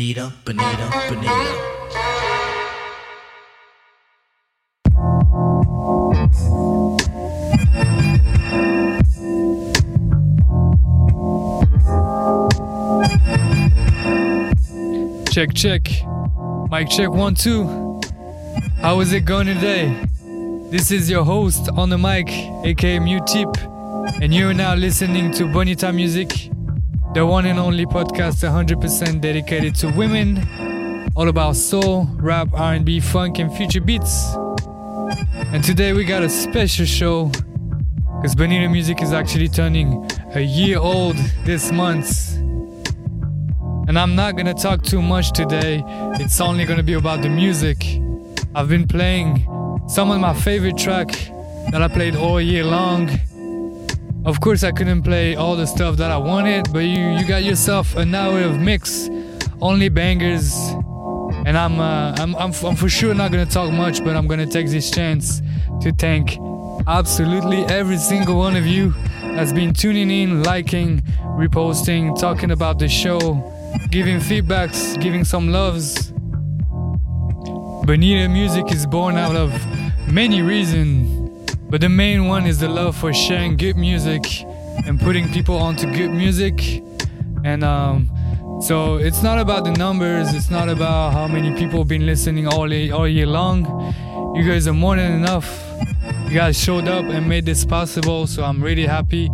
Bonita, Bonita, Bonita. Check, check. Mic check one, two. How is it going today? This is your host on the mic, aka Mute Tip, and you're now listening to Bonita Music, the one and only podcast 100% dedicated to women, all about soul, rap, R&B, funk, and future beats. And today we got a special show because Bonita Music is actually turning a year old this month. And I'm not gonna talk too much today, it's only gonna be about the music. I've been playing some of my favorite track that I played all year long. Of course, I couldn't play all the stuff that I wanted, but you, you got yourself an hour of mix, only bangers. And I'm, uh, I'm, I'm, I'm for sure not gonna talk much, but I'm gonna take this chance to thank absolutely every single one of you that's been tuning in, liking, reposting, talking about the show, giving feedbacks, giving some loves. Bonita music is born out of many reasons, but the main one is the love for sharing good music and putting people onto good music. And um, so it's not about the numbers, it's not about how many people have been listening all, year, all year long. You guys are more than enough. You guys showed up and made this possible, so I'm really happy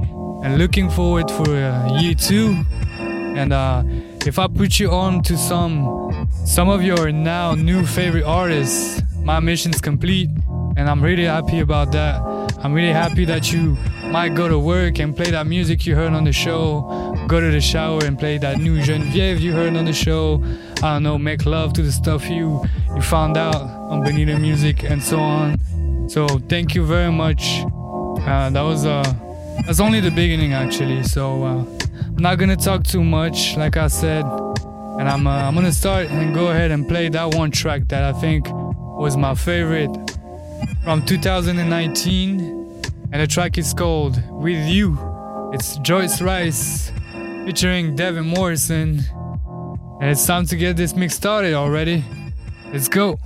and looking forward for uh, year two. And uh, if I put you on to some some of your now new favorite artists, my mission's complete, and I'm really happy about that. I'm really happy that you might go to work and play that music you heard on the show, go to the shower and play that new Genevieve you heard on the show. I don't know, make love to the stuff you you found out on Bonita Music and so on. So thank you very much. Uh, that was uh, that's only the beginning actually. So. Uh, I'm not gonna talk too much, like I said, and I'm uh, I'm gonna start and go ahead and play that one track that I think was my favorite from 2019, and the track is called "With You." It's Joyce Rice featuring Devin Morrison, and it's time to get this mix started already. Let's go.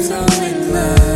So in love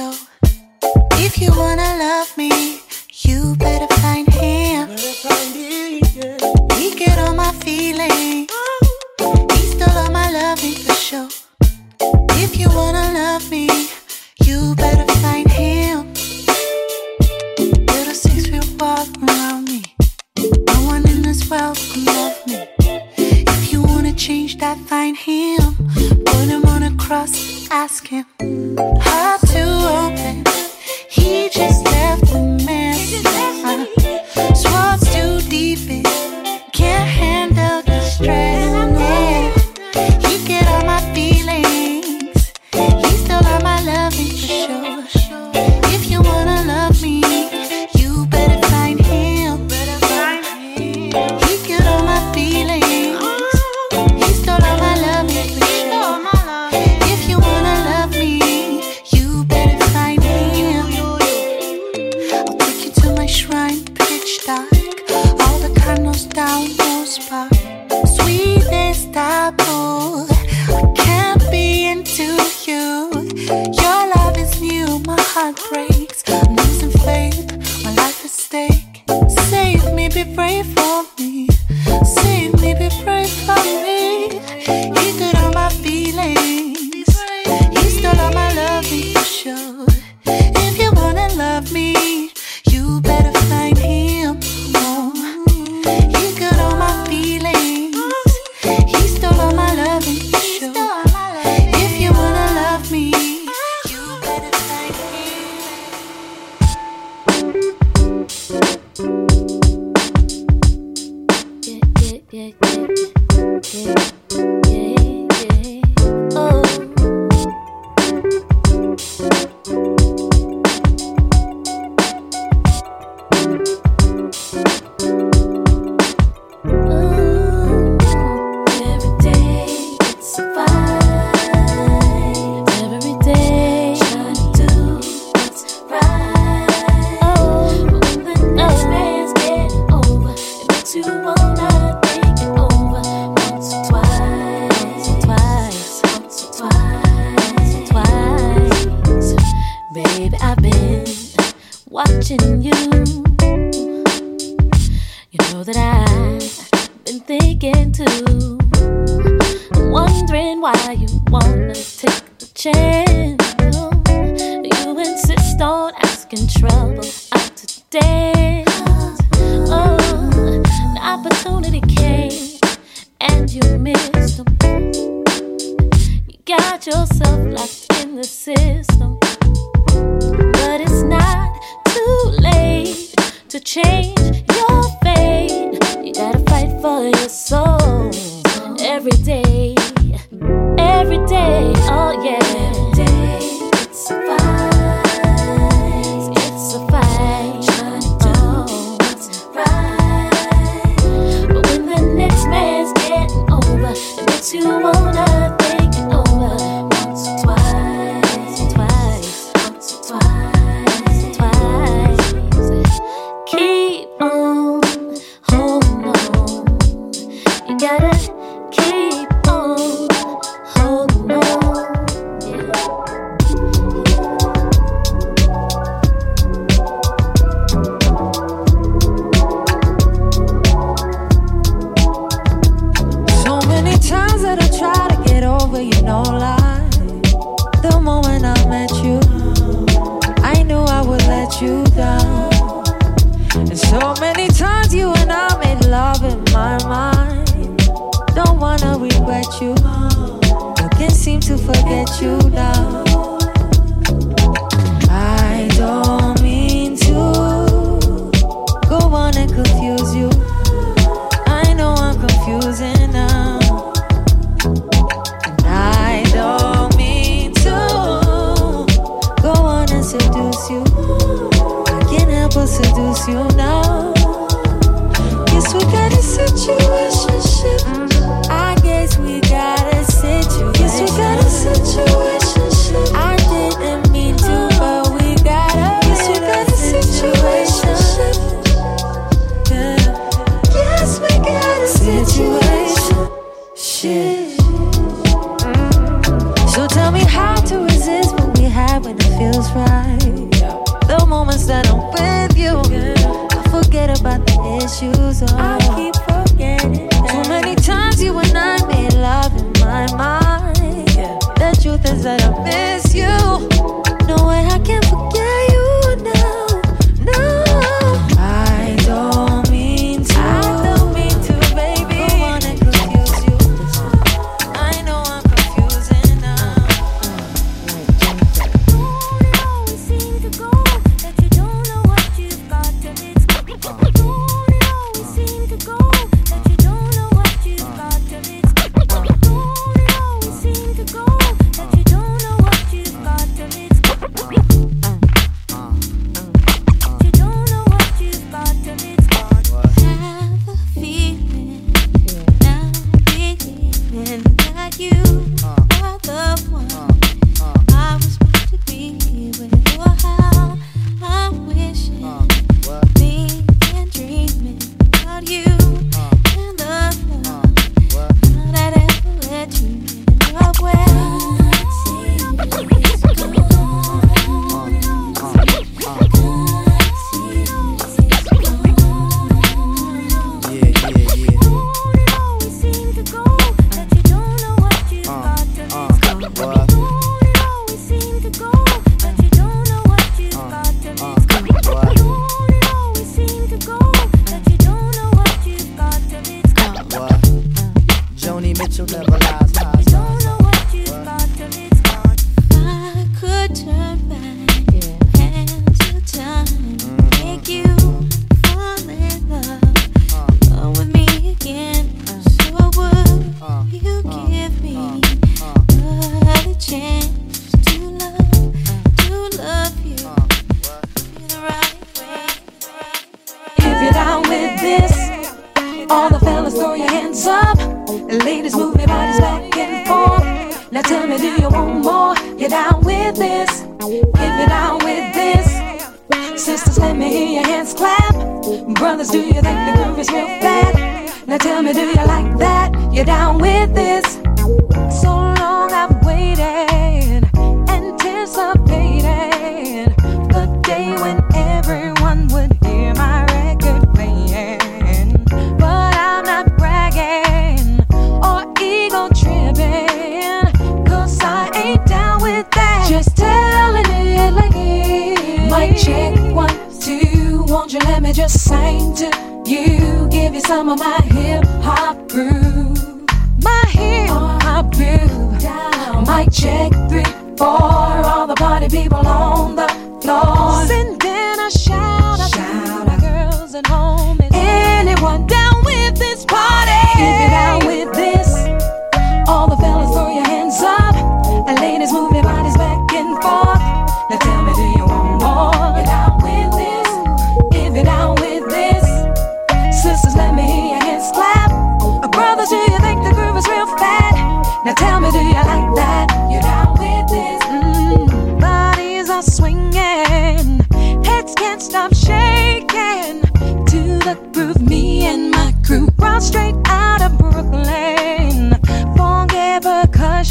sure. If you wanna love me, boy.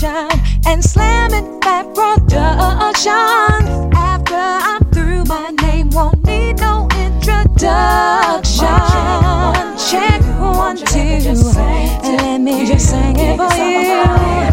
motion and slamming that production. After I'm through, my name won't need no introduction. Check one, two, and let me just sing it for you.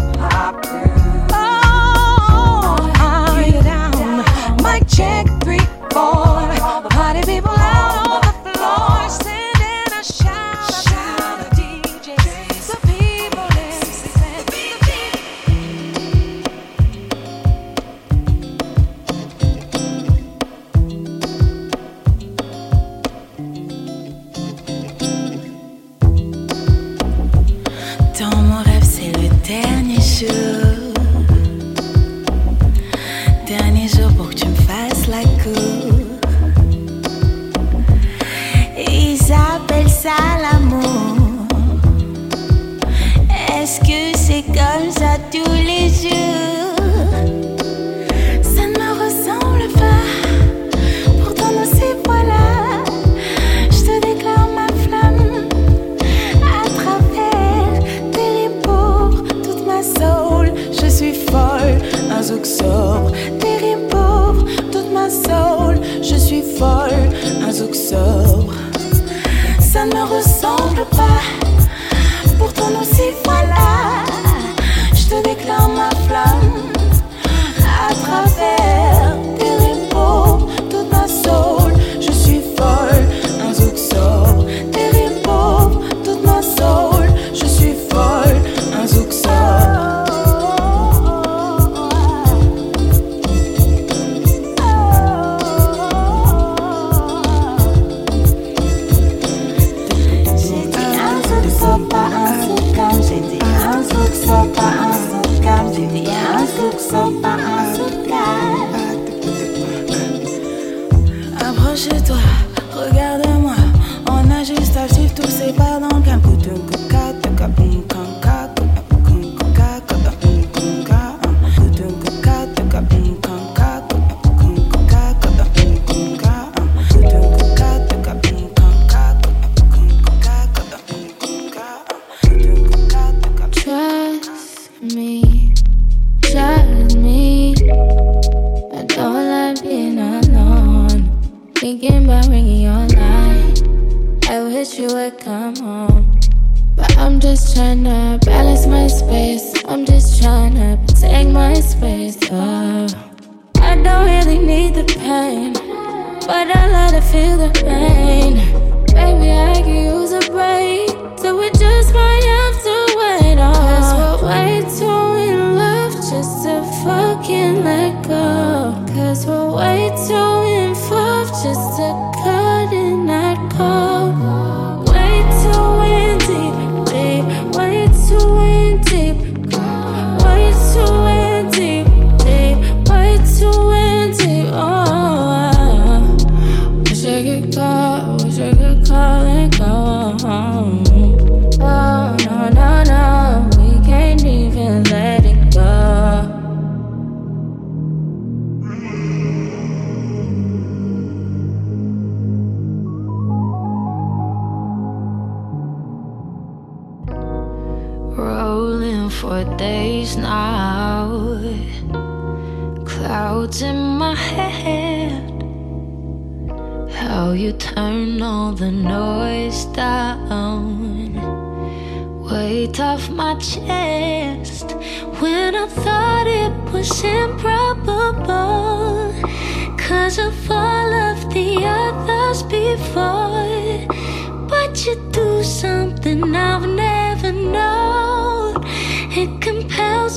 是知。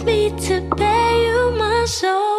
me to pay you my soul.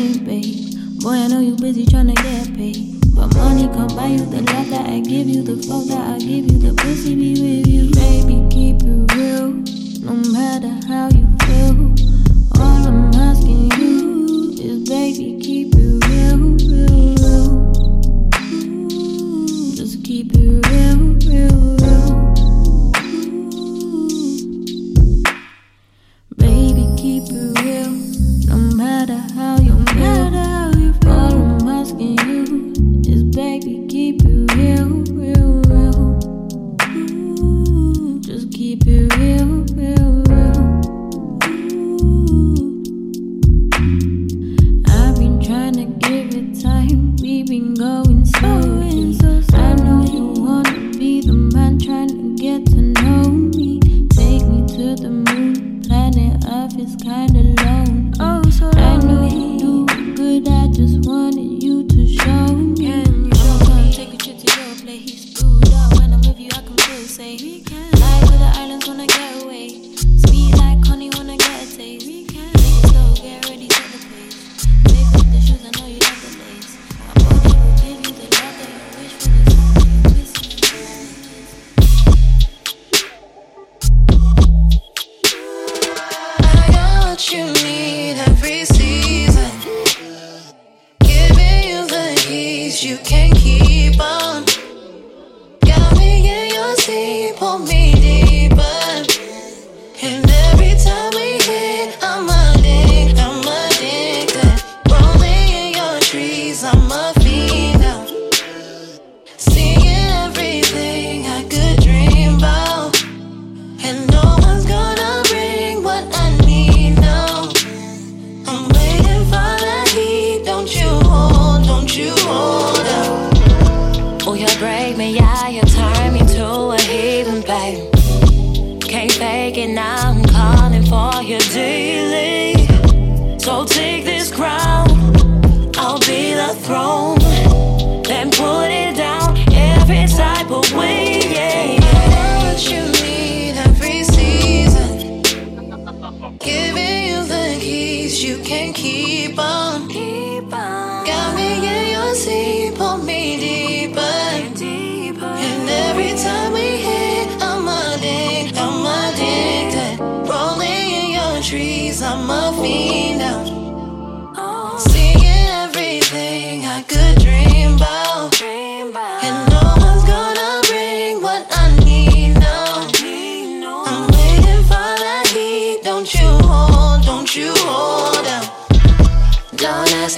kiss, babe. Boy, I know you busy trying to get paid. But money can't buy you the love that I give you, the fuck that I give you, the pussy be with you. Baby, keep it real, no matter how you feel. All I'm asking you is, baby, keep Can't now, I'm calling for you daily.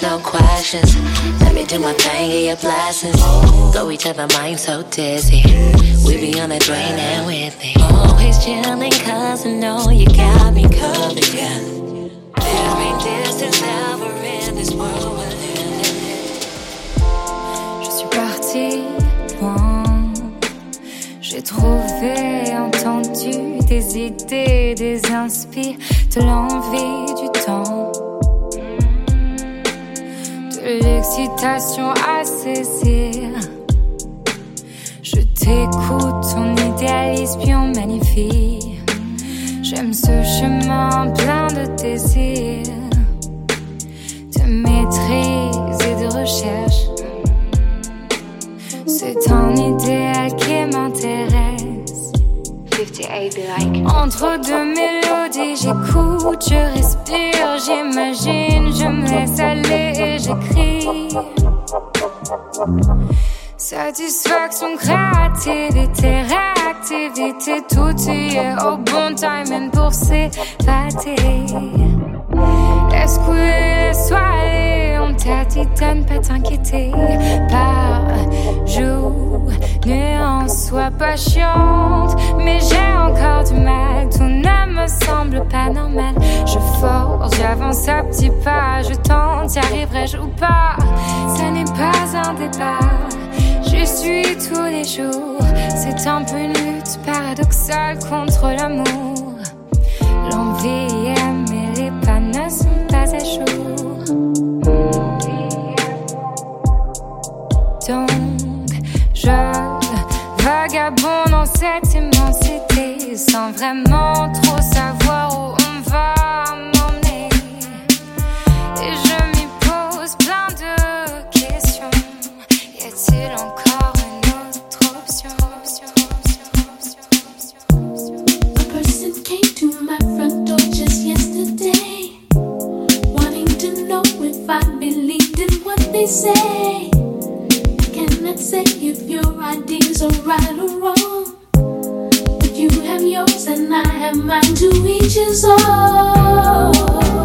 No questions. Let me do my thing, get your blessings. Throw each other mind so dizzy. We be on the drain and with it. Always chilling, cause I know you got me covered, yeah. There distance ever in this world we're living in. Je suis partie loin. J'ai trouvé, entendu des idées, des inspires, de l'envie du temps. L'excitation à saisir. Je t'écoute, on idéalise puis on magnifie. J'aime ce chemin plein de désirs, de maîtrise et de recherche. C'est un idéal qui m'intéresse. 58 like. Entre deux mélodies, j'écoute, je respire, j'imagine, je me laisse aller et j'écris. Satisfaction, créativité, réactivité, tout y est au bon timing pour s'évader. Laisse couler, soirée, on t'a dit de ne pas t'inquiéter. Nuance, sois patiente. Mais j'ai encore du mal, tout ne me semble pas normal. Je force, j'avance à petits pas, je tente, y arriverai-je ou pas? Ce n'est pas un débat. Je suis tous les jours, c'est un peu une lutte paradoxale contre l'amour. L'envie je vagabonde dans cette immensité sans vraiment trop savoir où on va m'emmener. Et je m'y pose plein de questions. Y a-t-il encore une autre option? A person came to my front door just yesterday, wanting to know if I believed in what they say. Cannot say if your ideas are right or wrong, but you have yours and I have mine. To each his own.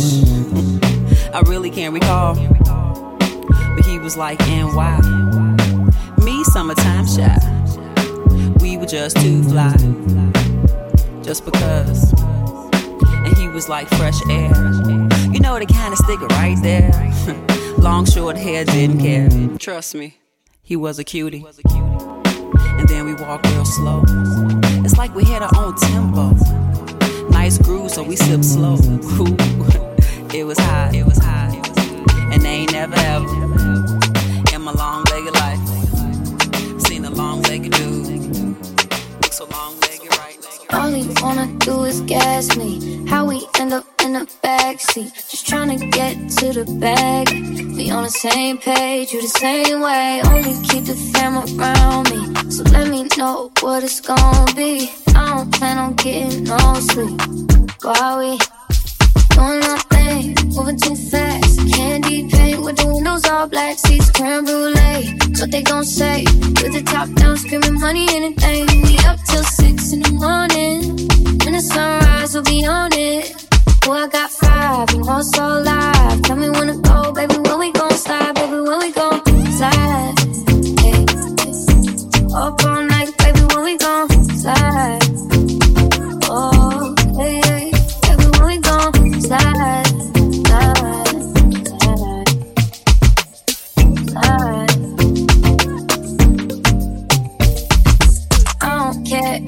Push. I really can't recall. But he was like, and why? Me, summertime shy. We were just too fly. Just because And he was like fresh air. You know the kind of sticker right there. Long short hair didn't care. Trust me, he was a cutie. And then we walked real slow. It's like we had our own tempo. Nice groove, so we sip slow. Ooh, it was high, it was high. And they ain't never ever in my long legged life seen a long legged dude. Look so long legged right. All he wanna do is gas me. How we end up in in the backseat, just trying to get to the bag. We on the same page, you the same way. Only keep the fam around me, so let me know what it's gonna be. I don't plan on getting no sleep. Why we doing nothing, moving too fast? Candy paint with the windows all black, seats creme brulee. What they gon' say? With the top down, screaming money, anything. We up till six in the morning. When the sunrise, we'll be on it. Boy, I got five, know it's so live. Tell me when to go, baby, when we gon' slide, baby, when we gon' slide. Hey, Up all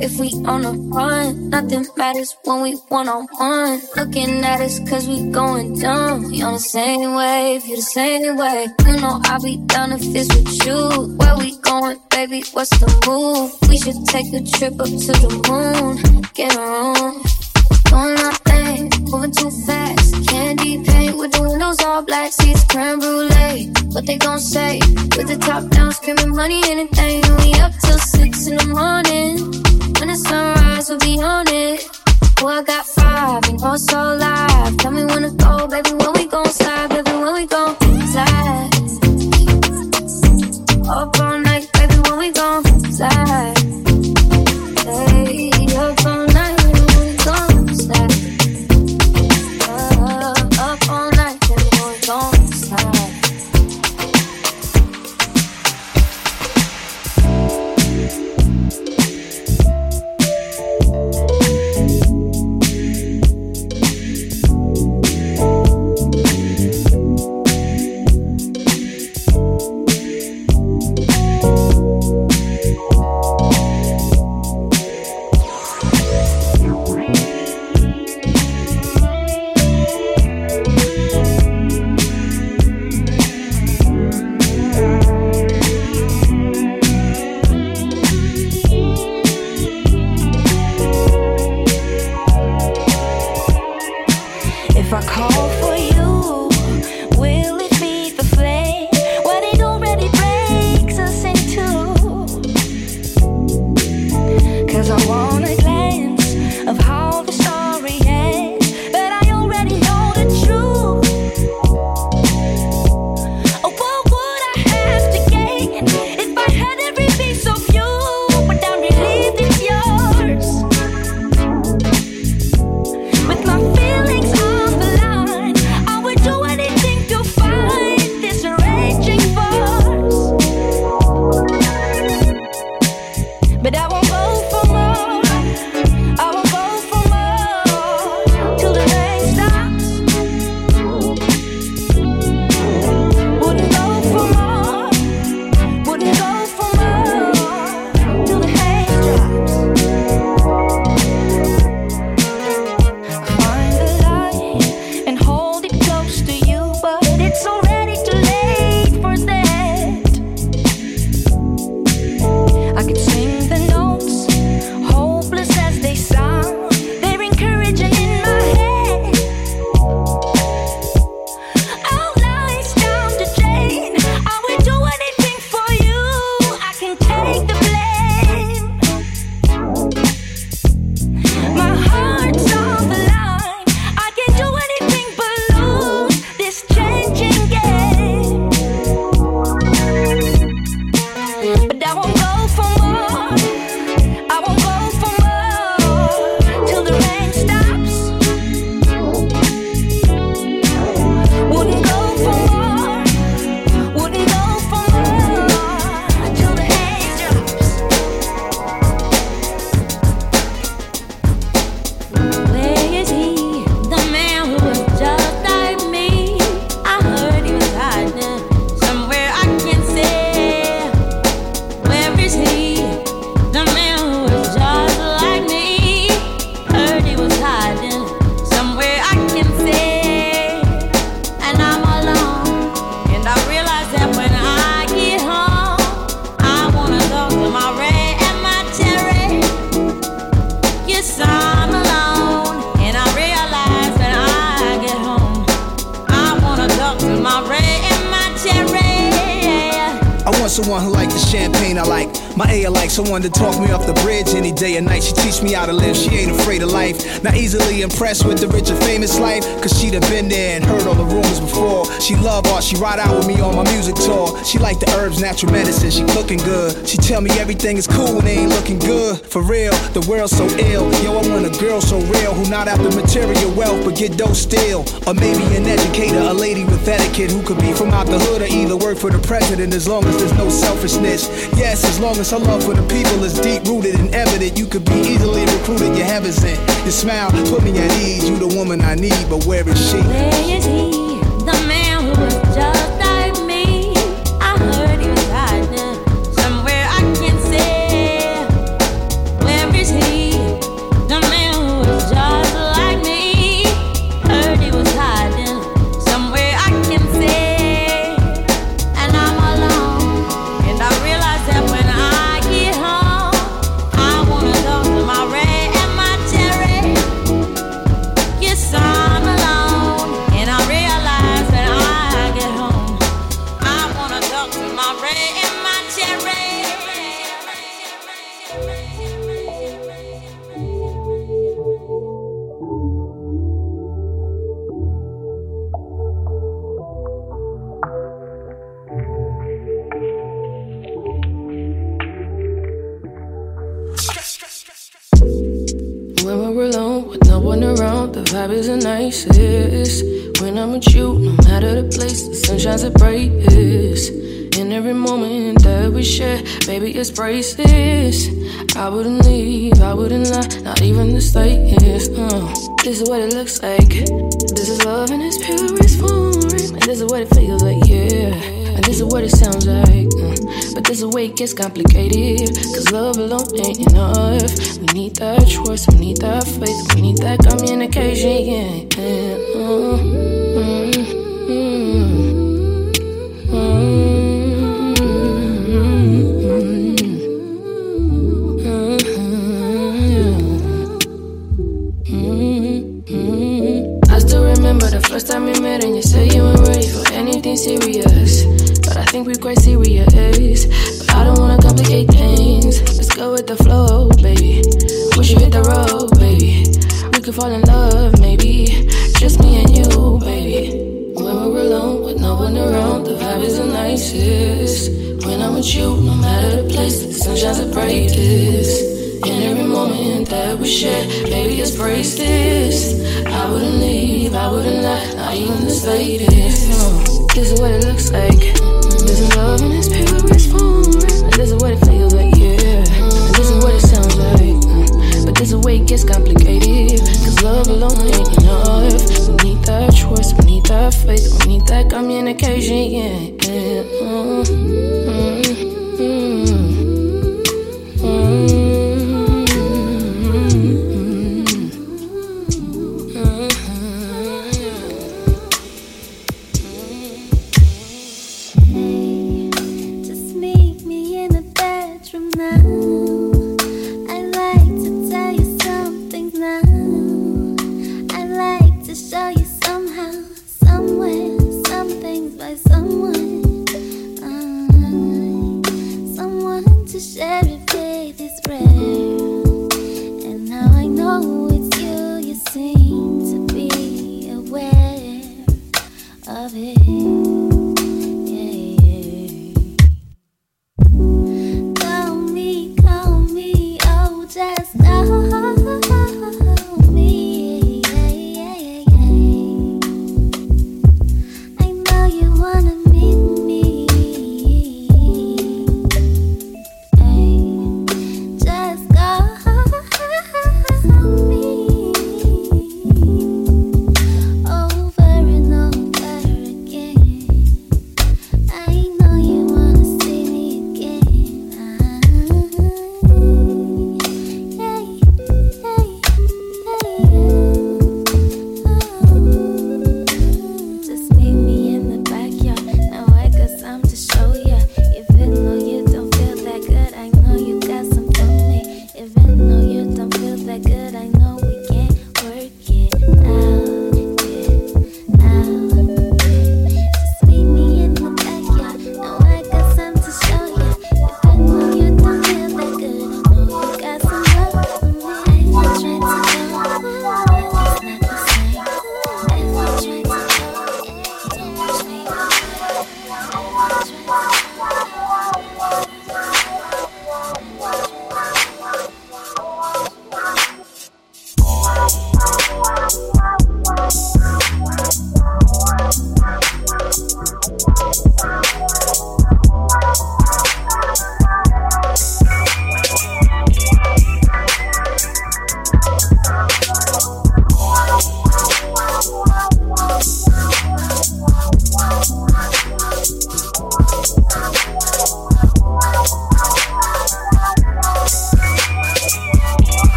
if we on a run. Nothing matters when we one on one. Looking at us cause we going dumb. We on the same wave, you the same way. You know I'll be down if it's with you. Where we going, baby? What's the move? We should take a trip up to the moon. Get room. Doing nothing, moving too fast. Candy paint with the windows all black, seats creme brulee. What they gon' say? With the top down, screaming money, anything. We up till six in the morning. Boy, I got five, know it's so live. Tell me when to go, baby, when we She tell me everything is cool and ain't looking good. For real, the world's so ill. Yo, I want a girl so real who not after material wealth but get dope still. Or maybe an educator, a lady with etiquette who could be from out the hood or either work for the president as long as there's no selfishness. Yes, as long as her love for the people is deep rooted and evident, you could be easily recruited. Your heaven's in. Your smile put me at ease. You the woman I need, but where is she? Where is he? The man who was just priceless. I wouldn't leave, I wouldn't lie, not even the slightest. Uh, this is what it looks like. This is love in its purest form. And this is what it feels like, yeah. And this is what it sounds like. uh, but this is where it gets complicated. Cause love alone ain't enough. We need that trust, we need that faith, we need that communication, yeah. Uh, mm, I no matter the place, the sun shines the brightest. In every moment that we share, baby, it's priceless. I wouldn't leave, I wouldn't lie, not even the slightest. No, this is what it looks like. This is love in its purest form. And this is what it feels like, yeah. And this is what it sounds like. But this is where it gets complicated. Cause love alone ain't enough. We need that trust, we need that faith, we need that communication, yeah. yeah. Uh,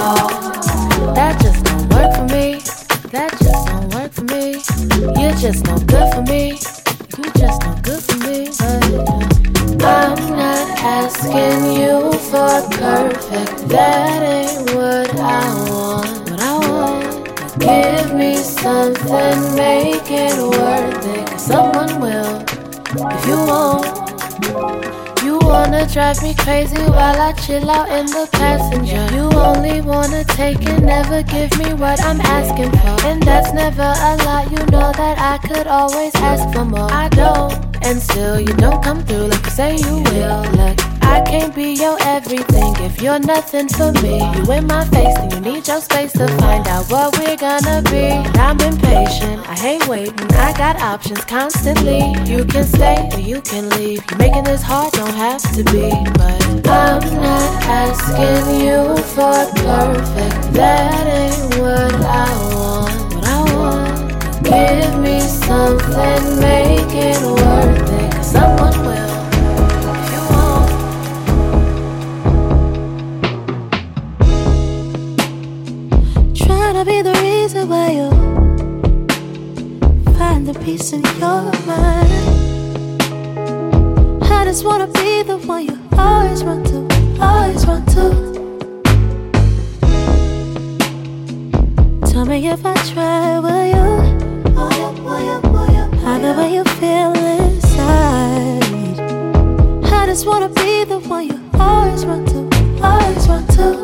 That just don't work for me. That just don't work for me. You're just no good for me. You just no good for me. I'm not asking you for perfect. That ain't what I want. What I want. Give me something, make it worth it. 'cause someone will, if you won't. Wanna drive me crazy while I chill out in the passenger. You only wanna take and never give me what I'm asking for. And that's never a lot, you know that I could always ask for more. I don't, and still you don't come through like you say you will. Look, I can't be your everything if you're nothing for me. You in my face, and you need your space to find out what we're gonna be. I'm impatient, I hate waiting. I got options constantly. You can stay or you can leave. You're making this hard, don't have to be. But I'm not asking you for perfect. That ain't what I want. What I want. Give me something, make it worth it. 'cause someone will. Peace in your mind. I just wanna be the one you always run to, always run to. Tell me if I try, will you, will you? I know how you feel inside. I just wanna be the one you always run to, always run to.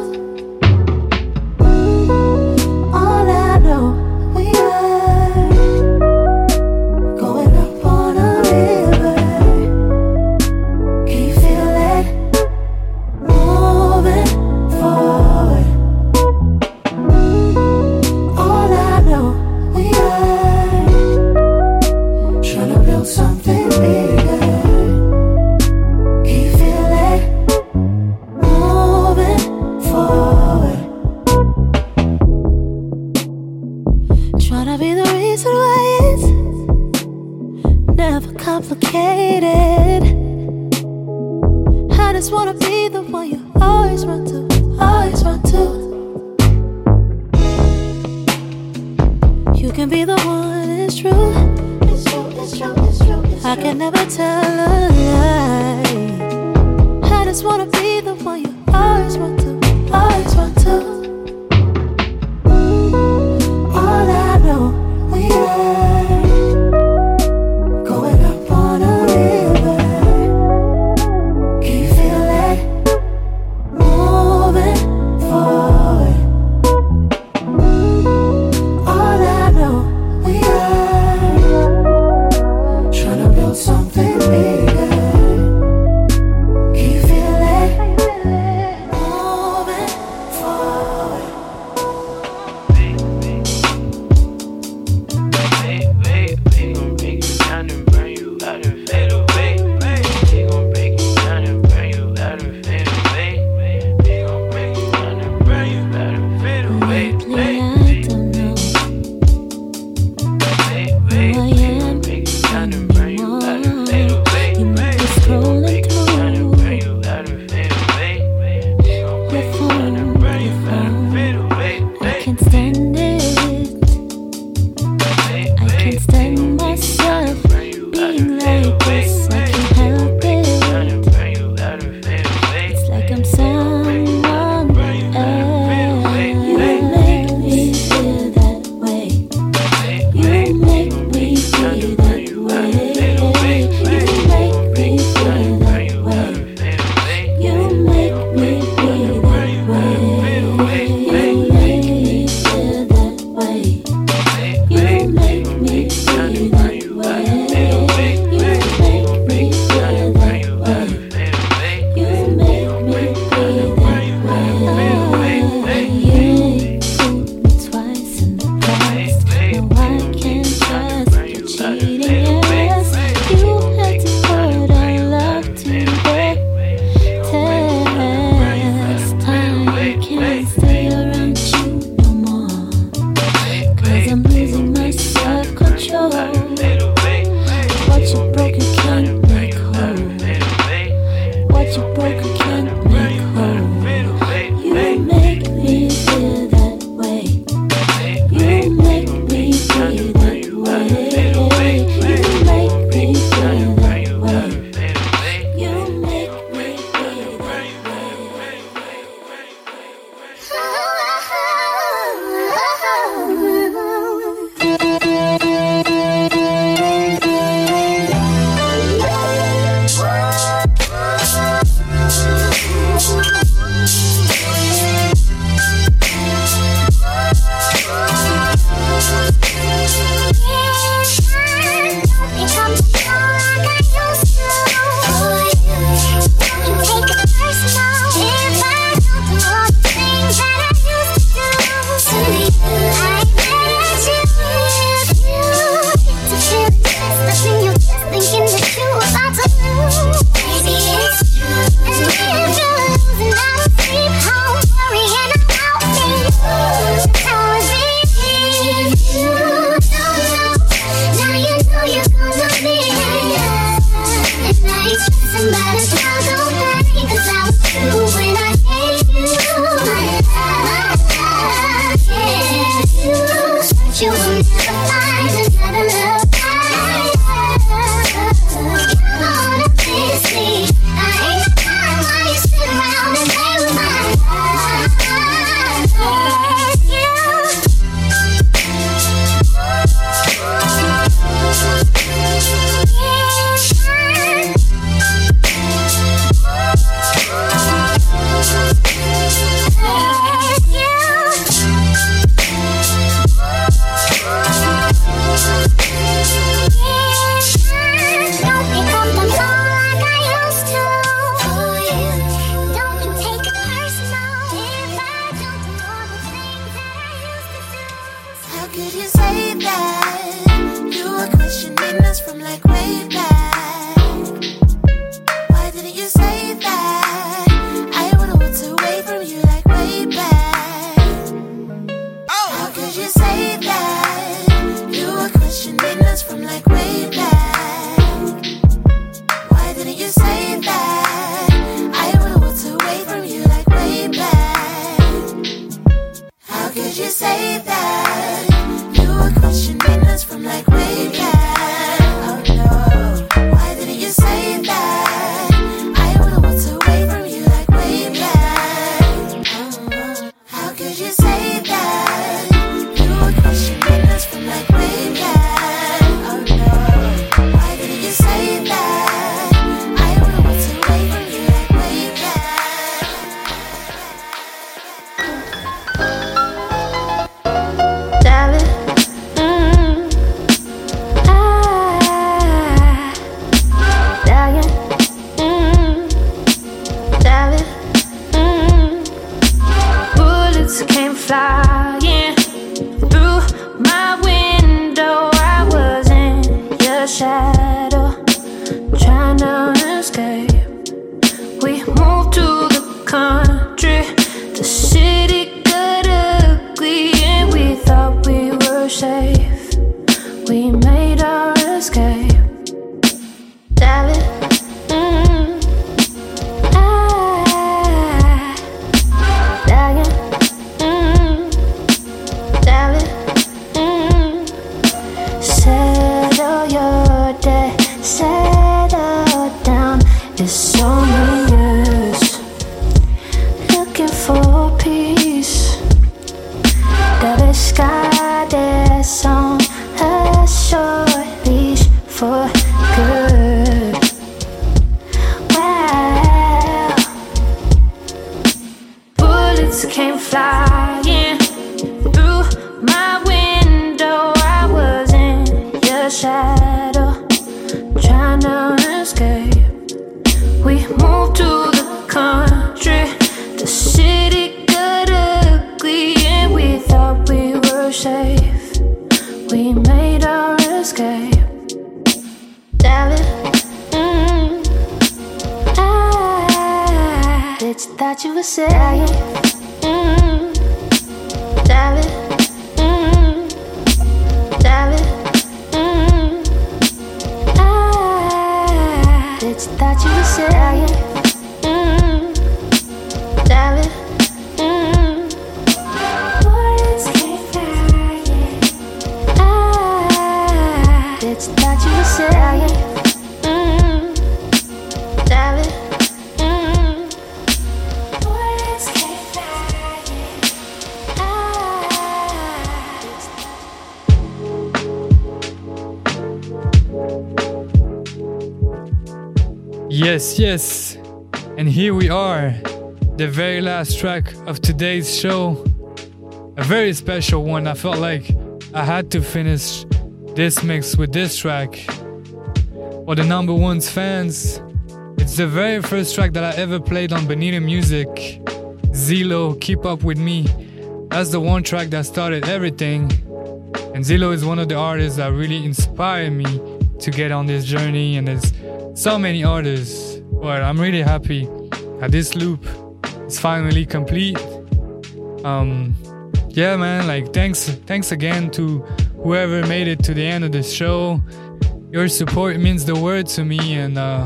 Special one. I felt like I had to finish this mix with this track. For the number one's fans, it's the very first track that I ever played on Bonita Music. Zelo, Keep Up With Me. That's the one track that started everything. And Zelo is one of the artists that really inspired me to get on this journey. And there's so many artists but I'm really happy that this loop is finally complete. Um, yeah, man, like thanks, thanks again to whoever made it to the end of the show. Your support means the world to me, and uh,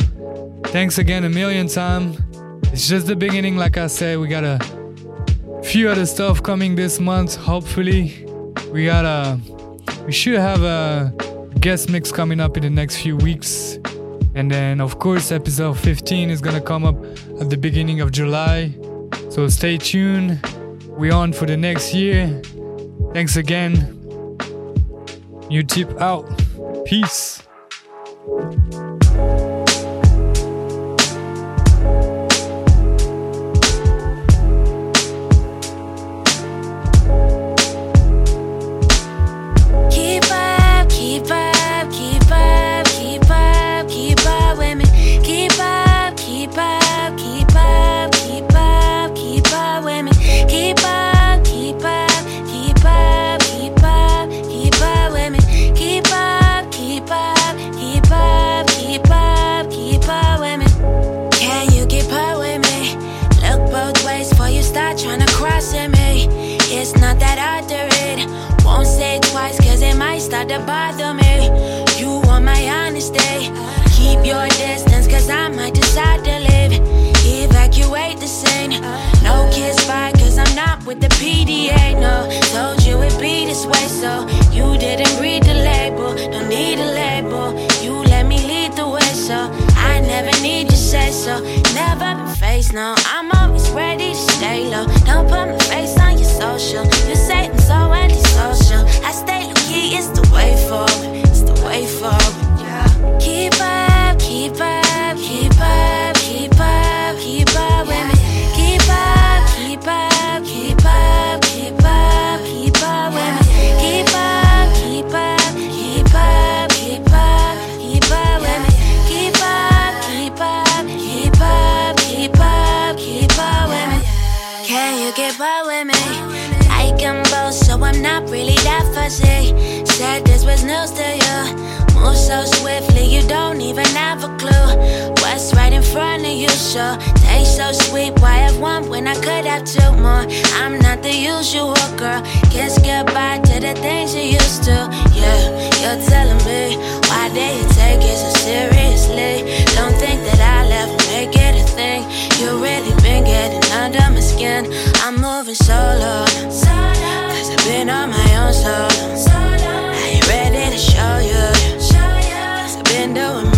thanks again a million times. It's just the beginning, like I said. We got a few other stuff coming this month. Hopefully, we got a we should have a guest mix coming up in the next few weeks. And then, of course, episode 15 is gonna come up at the beginning of July. So stay tuned. We on for the next year. Thanks again. New tip out. Peace. No kiss bye, cause I'm not with the PDA. No, told you it'd be this way, so you didn't read the label. Don't need a label. You let me lead the way, so I never need your say so. Never been faced, no. I'm always ready to stay low. Don't put my face on your social. You say I'm so antisocial. I stay low key, it's the way forward. It's the way forward. Yeah. Keep up, keep up, Was news to you. Move so swiftly, you don't even have a clue. What's right in front of you, sure. Taste so sweet, why have one when I could have two more? I'm not the usual girl. Kiss goodbye to the things you used to. Yeah, you're telling me why you take it so seriously? Don't think that I left, make it a thing. You really been getting under my skin. I'm moving solo. Cause I've been on my own, so window